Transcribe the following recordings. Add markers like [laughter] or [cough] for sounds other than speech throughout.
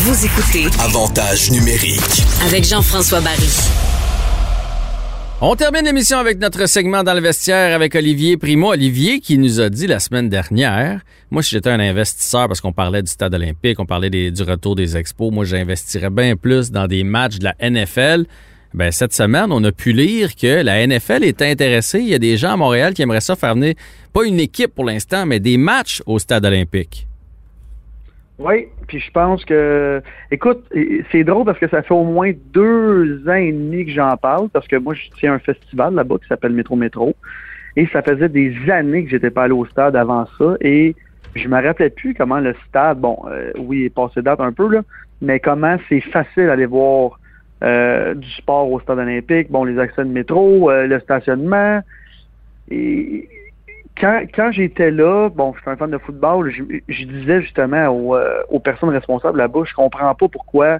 Vous écoutez Avantage numérique. avec Jean-François Barry. On termine l'émission avec notre segment dans le vestiaire avec Olivier Primo. Olivier qui nous a dit la semaine dernière, moi si j'étais un investisseur parce qu'on parlait du stade olympique, on parlait des- du retour des expos, moi j'investirais bien plus dans des matchs de la NFL. Ben, cette semaine, on a pu lire que la NFL est intéressée. Il y a des gens à Montréal qui aimeraient ça faire venir, pas une équipe pour l'instant, mais des matchs au stade olympique. Oui, puis je pense que, écoute, c'est drôle parce que ça fait au moins deux ans et demi que j'en parle, parce que moi, je tiens un festival là-bas qui s'appelle Métro Métro, et ça faisait des années que j'étais pas allé au stade avant ça, et je me rappelais plus comment le stade, bon, euh, oui, il est passé date un peu, là, mais comment c'est facile d'aller voir euh, du sport au stade olympique, bon, les accès de métro, euh, le stationnement, et quand, quand j'étais là, bon, je suis un fan de football, je, je disais justement aux, euh, aux personnes responsables là-bas, je comprends pas pourquoi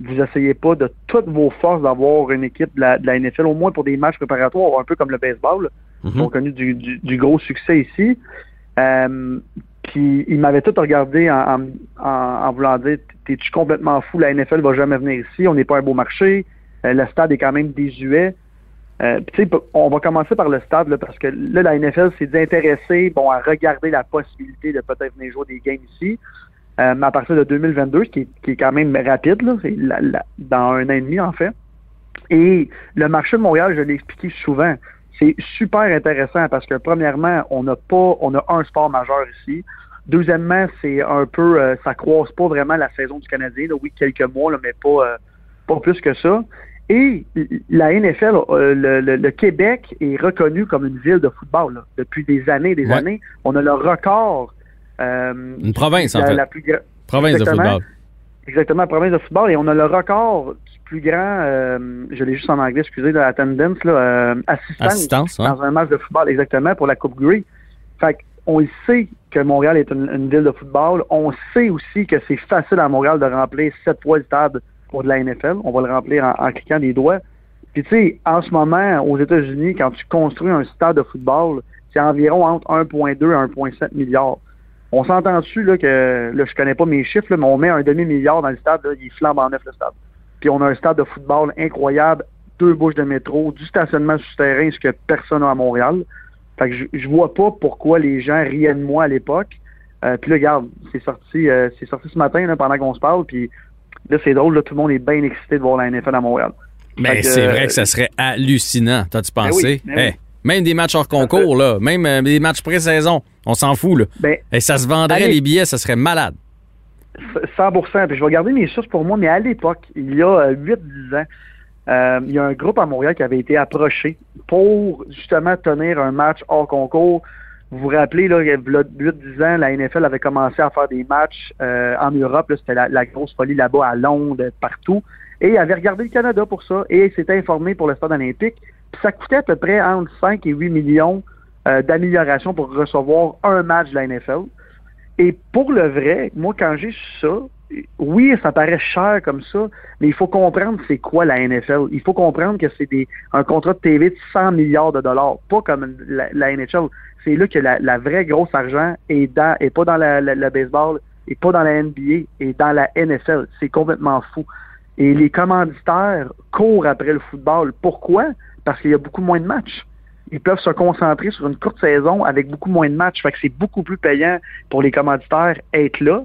vous essayez pas de toutes vos forces d'avoir une équipe de la, de la NFL, au moins pour des matchs préparatoires, un peu comme le baseball, qui ont connu du, du, du gros succès ici. Euh, puis ils m'avaient tout regardé en, en, en, en voulant dire T'es-tu complètement fou, la NFL va jamais venir ici, on n'est pas un beau marché, euh, le stade est quand même désuet. Euh, on va commencer par le stade, parce que là, la NFL s'est intéressée bon, à regarder la possibilité de peut-être venir jouer des games ici. Euh, à partir de 2022, ce qui est, qui est quand même rapide, là, c'est dans un an et demi, en fait. Et le marché de Montréal, je l'ai expliqué souvent, c'est super intéressant parce que premièrement, on n'a pas, on a un sport majeur ici. Deuxièmement, c'est un peu, euh, ça croise pas vraiment la saison du Canadien. oui, quelques mois, mais pas, pas plus que ça. Et la NFL, euh, le, le- le Québec est reconnu comme une ville de football là. depuis des années, des Ouais. années. On a le record. euh, Une province, en fait. la plus Province de football. Exactement, province de football. Et on a le record du plus grand, euh, je l'ai juste en anglais, excusez, de attendance, là, euh, assistance, Assistance, hein? dans un match de football, exactement, pour la Coupe Grey. Fait on sait que Montréal est une, une ville de football. On sait aussi que c'est facile à Montréal de remplir sept fois le stade pour de la NFL. On va le remplir en, en cliquant des doigts. Puis tu sais, en ce moment, aux États-Unis, quand tu construis un stade de football, c'est environ entre 1,2 et 1,7 milliards. On s'entend dessus là que là je connais pas mes chiffres, mais on met un demi milliard dans le stade, il est flambant neuf le stade. Puis on a un stade de football incroyable, deux bouches de métro, du stationnement souterrain, ce que personne n'a à Montréal. Fait que je, je vois pas pourquoi les gens riaient de moi à l'époque. Euh, puis là, regarde, c'est sorti, euh, c'est sorti ce matin pendant qu'on se parle. Puis là, c'est drôle, là, tout le monde est bien excité de voir la NFL à Montréal. Mais c'est euh, vrai que ça serait hallucinant. T'as-tu pensé? oui, ben oui. Hey, même des matchs hors concours, là, même euh, des matchs pré-saison, on s'en fout. Là. Ben, Et ça se vendrait, Allez. les billets, ça serait malade. 100 Puis je vais garder mes sources pour moi, mais à l'époque, il y a 8-10 ans, euh, il y a un groupe à Montréal qui avait été approché pour justement tenir un match hors concours. Vous vous rappelez, là, il y a 8-10 ans, la NFL avait commencé à faire des matchs euh, en Europe. C'était la, la grosse folie là-bas, à Londres, partout. Et il avait regardé le Canada pour ça. Et il s'était informé pour le stade olympique. Puis ça coûtait à peu près entre 5 et 8 millions euh, d'amélioration pour recevoir un match de la NFL. Et pour le vrai, moi, quand j'ai su ça, oui, ça paraît cher comme ça, mais il faut comprendre c'est quoi la NFL. Il faut comprendre que c'est un contrat de TV de 100 milliards de dollars, pas comme la, NHL. C'est là que la, la vraie grosse argent est dans, et pas dans la- le baseball, et pas dans la NBA, et dans la NFL. C'est complètement fou. Et les commanditaires courent après le football. Pourquoi? Parce qu'il y a beaucoup moins de matchs ils peuvent se concentrer sur une courte saison avec beaucoup moins de matchs. Fait que c'est beaucoup plus payant pour les commanditaires être là.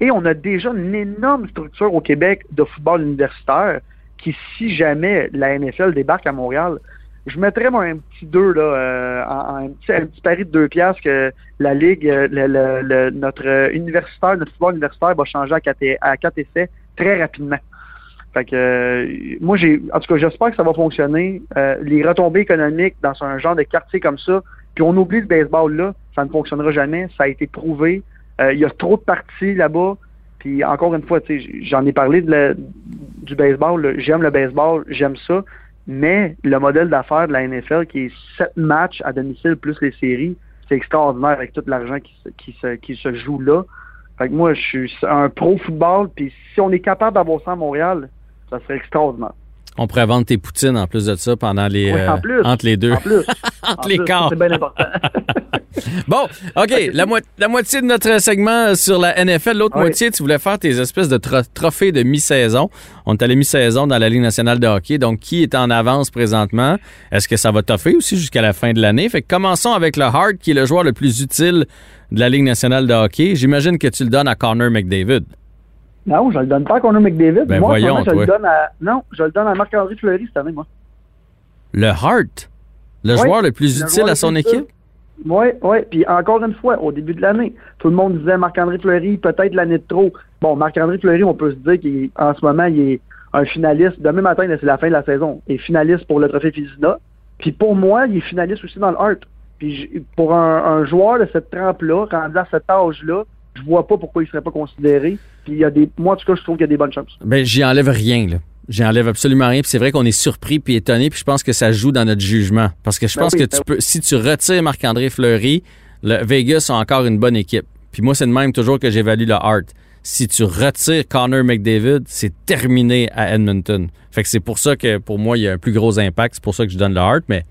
Et on a déjà une énorme structure au Québec de football universitaire qui, si jamais la NFL débarque à Montréal, je mettrais moi un petit 2 là, euh, un, petit, pari de deux piastres que la Ligue, euh, notre universitaire, notre football universitaire va changer à quatre, à quatre essais très rapidement. Euh, moi en tout cas j'espère que ça va fonctionner. Les retombées économiques dans un genre de quartier comme ça, puis on oublie le baseball là, ça ne fonctionnera jamais. Ça a été prouvé. Euh, Il y a trop de parties là-bas. Puis encore une fois, tu sais, j'en ai parlé de la- du baseball. J'aime le baseball, j'aime ça. Mais le modèle d'affaires de la NFL, qui est sept matchs à domicile plus les séries, c'est extraordinaire avec tout l'argent qui, se- qui, se, qui se joue là. Fait que moi, je suis un pro football. Puis si on est capable d'avoir ça à Montréal, ça serait extraordinaire. On pourrait vendre tes poutines en plus de ça pendant les Oui, euh, en plus. entre les deux. En plus. [laughs] Entre En les plus. C'est bien important. [laughs] Bon, OK. La, mo- la moitié de notre segment sur la NFL, l'autre Oui. moitié, tu voulais faire tes espèces de tro- trophées de mi-saison. On est la mi-saison dans la Ligue nationale de hockey. Donc, qui est en avance présentement? Est-ce que ça va toffer aussi jusqu'à la fin de l'année? Fait que commençons avec le Hart, qui est le joueur le plus utile de la Ligue nationale de hockey. J'imagine que tu le donnes à Connor McDavid. Non, je le donne pas à Connor McDavid. Ben moi, voyons, moment, je toi. le donne à. Non, je le donne à Marc-André Fleury cette année, moi. Le Hart? Le Oui, joueur le plus le utile à son équipe? Oui, oui. Puis encore une fois, au début de l'année, tout le monde disait Marc-André Fleury, peut-être l'année de trop. Bon, Marc-André Fleury, on peut se dire qu'en ce moment, il est un finaliste. Demain matin, c'est la fin de la saison. Il est finaliste pour le trophée Fizina. Puis pour moi, il est finaliste aussi dans le Hart. Puis pour un, un joueur de cette trempe-là, rendu à cet âge-là, je vois pas pourquoi il serait pas considéré. Puis il y a des. Moi, en tout cas, je trouve qu'il y a des bonnes chances. Ben, j'y enlève rien, là. J'y enlève absolument rien. Puis c'est vrai qu'on est surpris puis étonné. Puis je pense que ça joue dans notre jugement. Parce que je Ben pense oui, que ben tu peux, si tu retires Marc-André Fleury, le Vegas a encore une bonne équipe. Puis moi, c'est de même toujours que j'évalue le Hart. Si tu retires Connor McDavid, c'est terminé à Edmonton. Fait que c'est pour ça que pour moi, il y a un plus gros impact. C'est pour ça que je donne le Hart, mais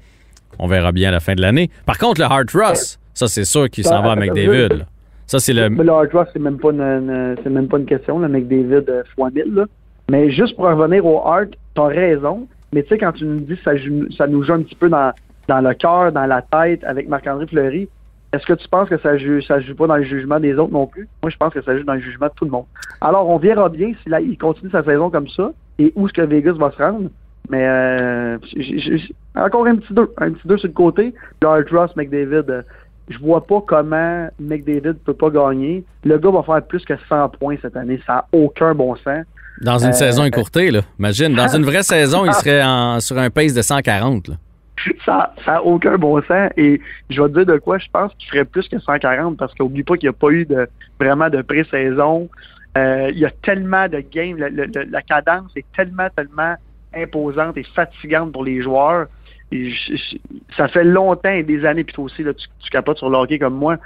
on verra bien à la fin de l'année. Par contre, le Hart Ross, ça c'est sûr qu'il s'en va à McDavid. là. Ça, c'est le. Le hard rock, c'est même pas une, même pas une question, le McDavid euh, fois 1000. Là. Mais juste pour revenir au hard, t'as raison. Mais tu sais, quand tu nous dis que ça, nous joue un petit peu dans, dans le cœur, dans la tête avec Marc-André Fleury, est-ce que tu penses que ça joue, ça joue pas dans le jugement des autres non plus? Moi, je pense que ça joue dans le jugement de tout le monde. Alors, on verra bien si là, il continue sa saison comme ça et où est-ce que Vegas va se rendre. Mais euh, encore un petit deux, un petit deux sur le côté. Le hard Ross, McDavid, euh, je vois pas comment McDavid peut pas gagner. Le gars va faire plus que 100 points cette année. Ça n'a aucun bon sens. Dans une Euh, saison écourtée, là. Imagine, dans une vraie saison, il [laughs] serait en- sur un pace de 140. Là. Ça n'a aucun bon sens. Et je vais te dire de quoi je pense qu'il ferait plus que 140 parce qu'oublie pas qu'il n'y a pas eu de vraiment de pré-saison. Euh, il y a tellement de games. Le- le- le- la cadence est tellement, tellement imposante et fatigante pour les joueurs. Et je- je- ça fait longtemps et des années, puis toi aussi, là, tu, tu capotes sur le hockey comme moi.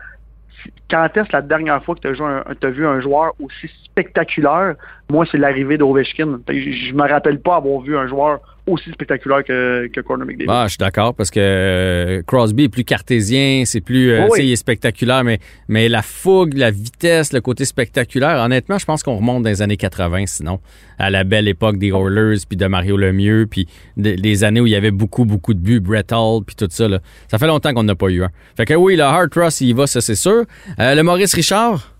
Quand est-ce la dernière fois que tu as, vu un joueur aussi spectaculaire? Moi, c'est l'arrivée d'Ovechkin. Je, je me rappelle pas avoir vu un joueur aussi spectaculaire que, que Connor McDavid. Ah, je suis d'accord parce que euh, Crosby est plus cartésien, c'est plus, euh, Oui, il est spectaculaire, mais, mais la fougue, la vitesse, le côté spectaculaire, honnêtement, je pense qu'on remonte dans les années 80, sinon, à la belle époque des Oilers, puis de Mario Lemieux, puis des les années où il y avait beaucoup, beaucoup de buts, Brett Hall, puis tout ça. Là. Ça fait longtemps qu'on n'a pas eu un. Fait que oui, le Hard Ross, il y va, ça c'est sûr. Euh, le Maurice Richard,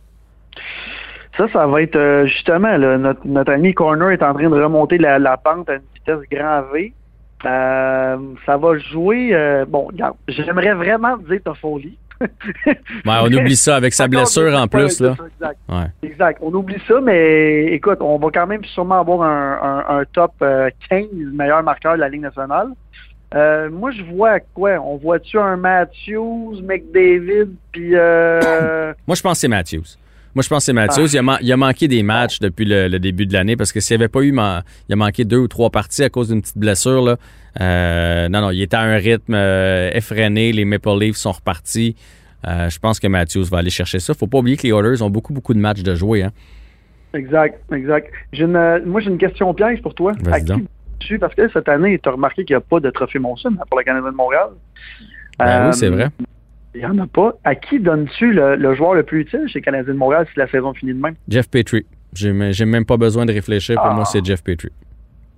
Ça, ça va être euh, justement, là, notre, notre ami Corner est en train de remonter la, la pente à une vitesse grand V. Euh, ça va jouer. euh, bon, j'aimerais vraiment dire Toffoli. ouais, on oublie ça avec sa [laughs] blessure en plus. Là. Exact. Ouais. Exact. On oublie ça, mais écoute, on va quand même sûrement avoir un, un- un top euh, 15 meilleur marqueur de la Ligue nationale. Euh, moi, je vois quoi? On voit-tu un Matthews, McDavid, puis... Euh, Moi, je pense que c'est Matthews. Moi, je pense que c'est Matthews. Il, a man- il a manqué des matchs depuis le, le début de l'année parce que s'il n'y avait pas eu, man- il a manqué deux ou trois parties à cause d'une petite blessure. Là. Euh, non, non, il était à un rythme euh, effréné. Les Maple Leafs sont repartis. Euh, je pense que Matthews va aller chercher ça. Faut pas oublier que les Oilers ont beaucoup, beaucoup de matchs de jouer. Hein. exact, exact. Une, moi, j'ai une question piège pour toi. À qui tu Parce que cette année, tu as remarqué qu'il n'y a pas de trophée Monson pour le Canadien de Montréal. Ben oui, c'est vrai. Il n'y en a pas. À qui donnes-tu le, le joueur le plus utile chez Canadien de Montréal si la saison finit de même? Jeff Petrie. J'ai même pas besoin de réfléchir. Pour Ah. moi, c'est Jeff Petrie.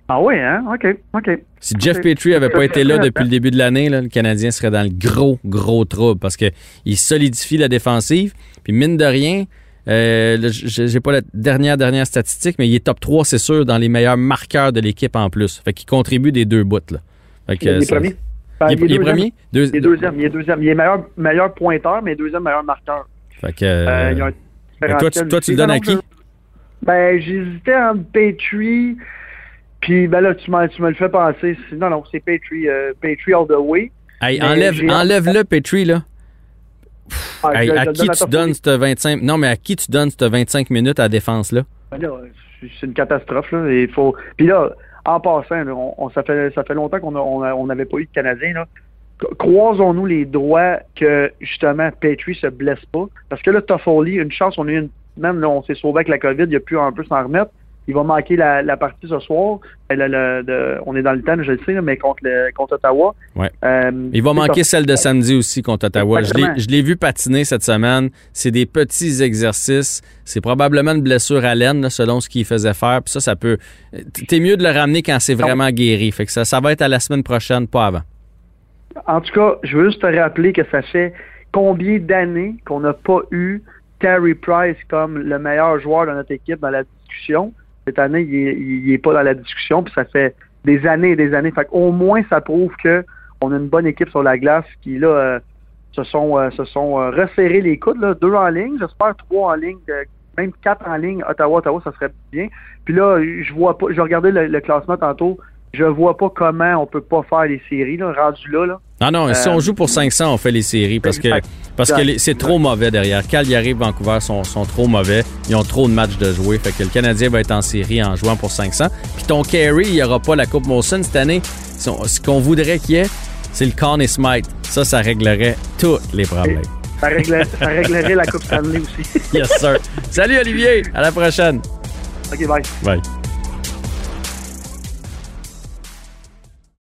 Ah oui, hein? OK, OK. Si Jeff. Petrie avait pas été là [laughs] depuis le début de l'année, le Canadien serait dans le gros, gros trouble parce que il solidifie la défensive. Puis mine de rien, euh, j'ai pas la dernière dernière statistique, mais il est top 3, c'est sûr, dans les meilleurs marqueurs de l'équipe en plus. Fait qu'il contribue des deux bouts. Là. Fait que, Il est ça- premier. Ben, Il est, il est deuxième. premier? Deux- Il est deuxième. Il est deuxième. Il est meilleur, meilleur pointeur, mais deuxième meilleur marqueur. Fait que, Euh, il y a un fait que toi, tu, toi, tu le donnes à qui? Ben, j'hésitais entre Petrie, puis ben là, tu, tu me le fais penser. Non, non, c'est Petrie, euh, Petrie all the way. Hey, mais enlève, enlève-le, Petrie, là. Ah, Hey, je- je à le qui donne tu donnes cette 25... Non, mais à qui tu donnes cette 25 minutes à la défense, là? Ben là, c'est une catastrophe, là. Il faut... Puis là, en passant, on, ça, fait, ça fait longtemps qu'on a- on n'avait pas eu de Canadien, Croisons-nous les droits que, justement, Petrie se blesse pas. Parce que là, Toffoli, une chance, on a une là, on s'est sauvé avec la COVID, il a pu un peu s'en remettre. Il va manquer la, la partie ce soir. Le- le- de- on est dans le temps, je le sais, mais contre, le, contre Ottawa. Ouais. Euh, Il va manquer ça. celle de samedi aussi contre Ottawa. Je l'ai- Exactement. je l'ai vu patiner cette semaine. C'est des petits exercices. C'est probablement une blessure à l'aine, là, selon ce qu'il faisait faire. Puis ça, ça peut. T'es mieux de le ramener quand c'est vraiment guéri. Fait que ça, ça va être à la semaine prochaine, pas avant. En tout cas, je veux juste te rappeler que ça fait combien d'années qu'on n'a pas eu Carey Price comme le meilleur joueur de notre équipe dans la discussion? Cette année, il est, il est pas dans la discussion, puis ça fait des années et des années. Fait au moins, ça prouve que on a une bonne équipe sur la glace qui là euh, se sont euh, se sont euh, resserrés les coudes, là, deux en ligne, j'espère trois en ligne, même quatre en ligne. Ottawa, Ottawa, ça serait bien. Puis là, je vois pas, je regardais le classement tantôt. Je vois pas comment on peut pas faire les séries, là, rendu là, là. Ah non, si Euh, on joue pour 500, on fait les séries parce que, parce que c'est trop mauvais derrière. Calgary et Vancouver sont, sont trop mauvais. Ils ont trop de matchs de jouer. Fait que le Canadien va être en série en jouant pour 500. Puis ton Carey, il n'y aura pas la Coupe Molson cette année. Ce qu'on voudrait qu'il y ait, c'est le Conn et Smite. Ça, ça réglerait tous les problèmes. Ça réglerait, ça réglerait la Coupe Stanley aussi. [laughs] Yes, sir. Salut, Olivier. À la prochaine. OK, bye. Bye.